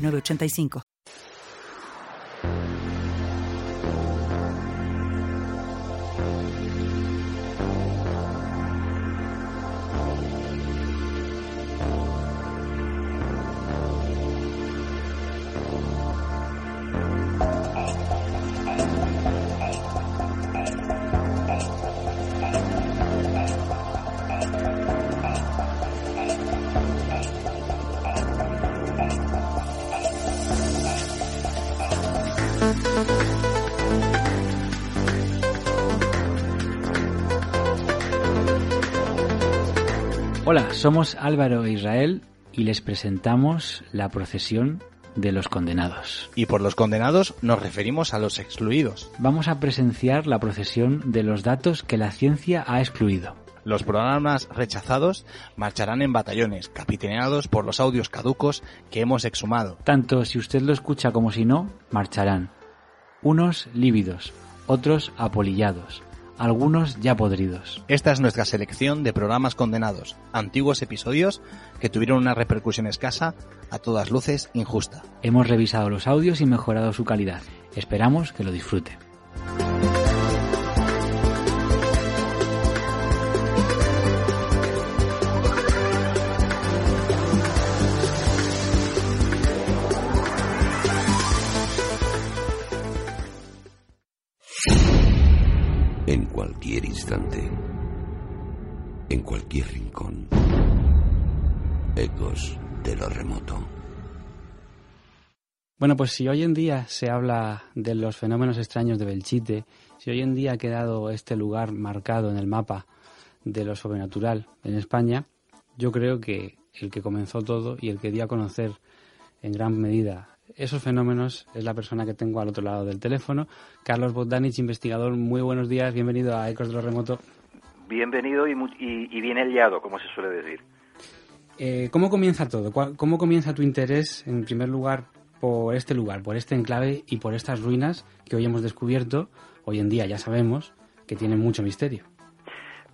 985. Hola, somos Álvaro e Israel y les presentamos la procesión de los condenados. Y por los condenados nos referimos a los excluidos. Vamos a presenciar la procesión de los datos que la ciencia ha excluido. Los programas rechazados marcharán en batallones, capitaneados por los audios caducos que hemos exhumado. Tanto si usted lo escucha como si no, marcharán. Unos lívidos, otros apolillados, algunos ya podridos. Esta es nuestra selección de programas condenados, antiguos episodios que tuvieron una repercusión escasa, a todas luces injusta. Hemos revisado los audios y mejorado su calidad. Esperamos que lo disfrute. En cualquier rincón, ecos de lo remoto. Bueno, pues si hoy en día se habla de los fenómenos extraños de Belchite, si hoy en día ha quedado este lugar marcado en el mapa de lo sobrenatural en España, yo creo que el que comenzó todo y el que dio a conocer en gran medida esos fenómenos es la persona que tengo al otro lado del teléfono. Carlos Bogdanich, investigador, muy buenos días, bienvenido a Ecos de lo Remoto. Bienvenido y, y, bien hallado, como se suele decir. Eh, ¿Cómo comienza todo? ¿Cómo comienza tu interés, en primer lugar, por este lugar, por este enclave y por estas ruinas que hoy hemos descubierto, hoy en día ya sabemos, que tienen mucho misterio?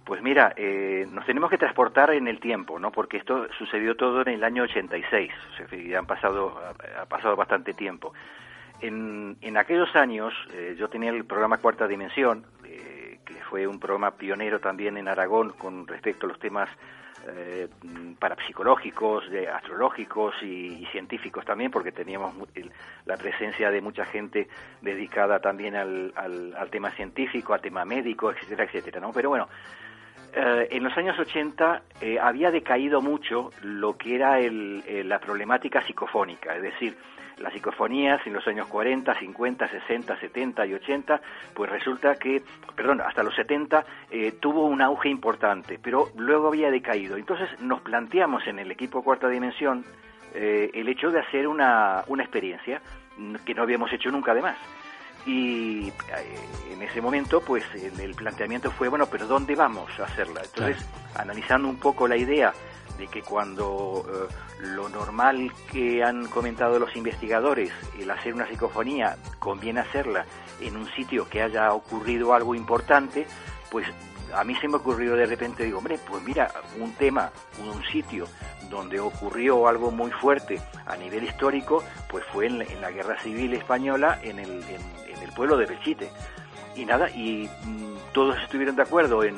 Pues mira, eh, nos tenemos que transportar en el tiempo, ¿no? Porque esto sucedió todo en el año 86, o han pasado, ha pasado bastante tiempo. En, en aquellos años eh, yo tenía el programa Cuarta Dimensión, eh, que fue un programa pionero también en Aragón con respecto a los temas eh, parapsicológicos, astrológicos y, científicos también, porque teníamos la presencia de mucha gente dedicada también al, al, al, tema científico, al tema médico, etcétera, etcétera, ¿no? Pero bueno, eh, en los años 80 eh, había decaído mucho lo que era el, eh, la problemática psicofónica, es decir, las psicofonías en los años 40, 50, 60, 70 y 80, pues resulta que, perdón, hasta los 70 tuvo un auge importante, pero luego había decaído. Entonces nos planteamos en el equipo Cuarta Dimensión el hecho de hacer una, una experiencia que no habíamos hecho nunca además y eh, en ese momento pues el, planteamiento fue bueno pero dónde vamos a hacerla entonces analizando un poco la idea de que cuando eh, lo normal que han comentado los investigadores el hacer una psicofonía conviene hacerla en un sitio que haya ocurrido algo importante pues a mí se me ocurrió de repente, digo, hombre, pues mira, un tema, un sitio donde ocurrió algo muy fuerte a nivel histórico, pues fue en la, Guerra Civil Española en el, en, el pueblo de Belchite. Y nada, y mm, todos estuvieron de acuerdo en,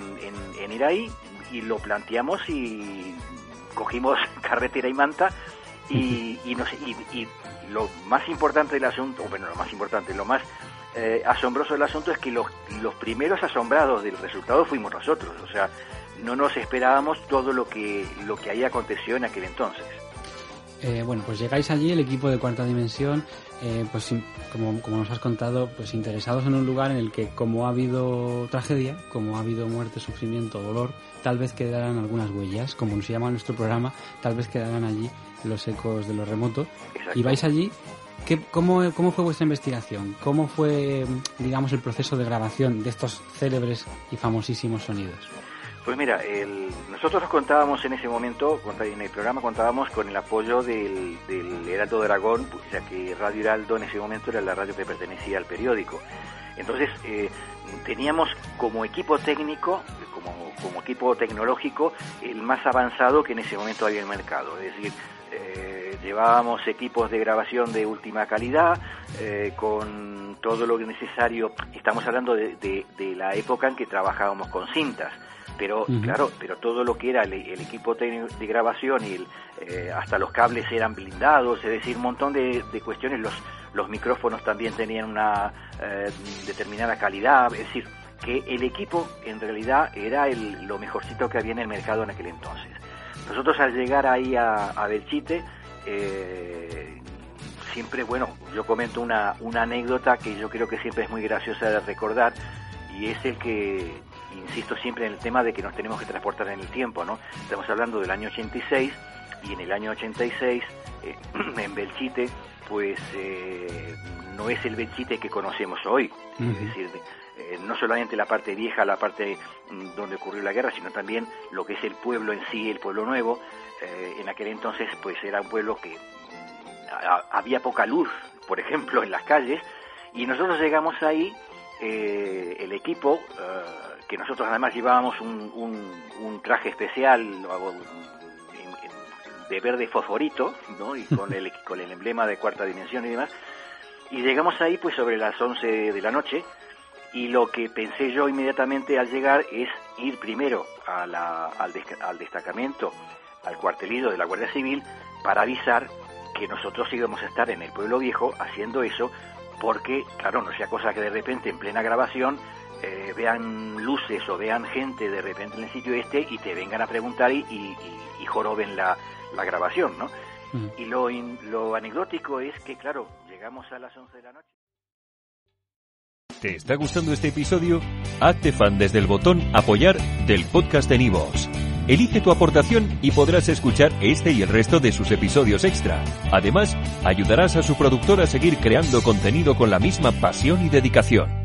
en, ir ahí y lo planteamos y cogimos carretera y manta y, y, nos, y, y lo más importante del asunto, bueno, lo más importante, lo más eh, asombroso del asunto es que los, los primeros asombrados del resultado fuimos nosotros, o sea, no nos esperábamos todo lo que, lo que ahí aconteció en aquel entonces. Eh, bueno, pues llegáis allí, el equipo de cuarta dimensión, eh, pues como, como, nos has contado, pues interesados en un lugar en el que como ha habido tragedia, como ha habido muerte, sufrimiento, dolor, tal vez quedarán algunas huellas, como nos llama nuestro programa, tal vez quedarán allí los ecos de lo remoto. Y vais allí. ¿Qué, cómo, ¿Cómo fue vuestra investigación? ¿Cómo fue, digamos, el proceso de grabación de estos célebres y famosísimos sonidos? Pues mira, nosotros contábamos en ese momento, en el programa contábamos con el apoyo del, del Heraldo de Aragón, ya que Radio Heraldo en ese momento era la radio que pertenecía al periódico. Entonces, eh, teníamos como equipo técnico, como, como, equipo tecnológico, el más avanzado que en ese momento había en el mercado. Es decir, eh, llevábamos equipos de grabación de última calidad, eh, con todo lo necesario. Estamos hablando de, de, la época en que trabajábamos con cintas pero claro, pero todo lo que era el, equipo de grabación y eh, hasta los cables eran blindados, es decir, un montón de, de cuestiones, los, los micrófonos también tenían una eh, determinada calidad, es decir, que el equipo en realidad era el, lo mejorcito que había en el mercado en aquel entonces. Nosotros al llegar ahí a, a Belchite, eh, siempre, bueno, yo comento una, una anécdota que yo creo que siempre es muy graciosa de recordar y es el que, insisto siempre en el tema de que nos tenemos que transportar en el tiempo, ¿no? Estamos hablando del año 86 y en el año 86 eh, en Belchite pues eh, no es el Belchite que conocemos hoy. Es decir, eh, no solamente la parte vieja, la parte mm, donde ocurrió la guerra, sino también lo que es el pueblo en sí, el pueblo nuevo. Eh, en aquel entonces, pues era un pueblo que mm, había poca luz, por ejemplo, en las calles, y nosotros llegamos ahí, el equipo, que nosotros además llevábamos un, un, un traje especial, de verde fosforito, ¿no? Y con el, con el emblema de cuarta dimensión y demás. Y llegamos ahí pues sobre las 11 de la noche y lo que pensé yo inmediatamente al llegar es ir primero a la, al, al destacamento, al cuartelillo de la Guardia Civil para avisar que nosotros íbamos a estar en el pueblo viejo haciendo eso porque, claro, no sea cosa que de repente en plena grabación eh, vean luces o vean gente de repente en el sitio este y te vengan a preguntar y, y, y joroben la, la grabación, ¿no? Y lo, lo anecdótico es que, claro, llegamos a las 11 de la noche. ¿Te está gustando este episodio? Hazte fan desde el botón Apoyar del podcast de Nivos. Elige tu aportación y podrás escuchar este y el resto de sus episodios extra. Además, ayudarás a su productor a seguir creando contenido con la misma pasión y dedicación.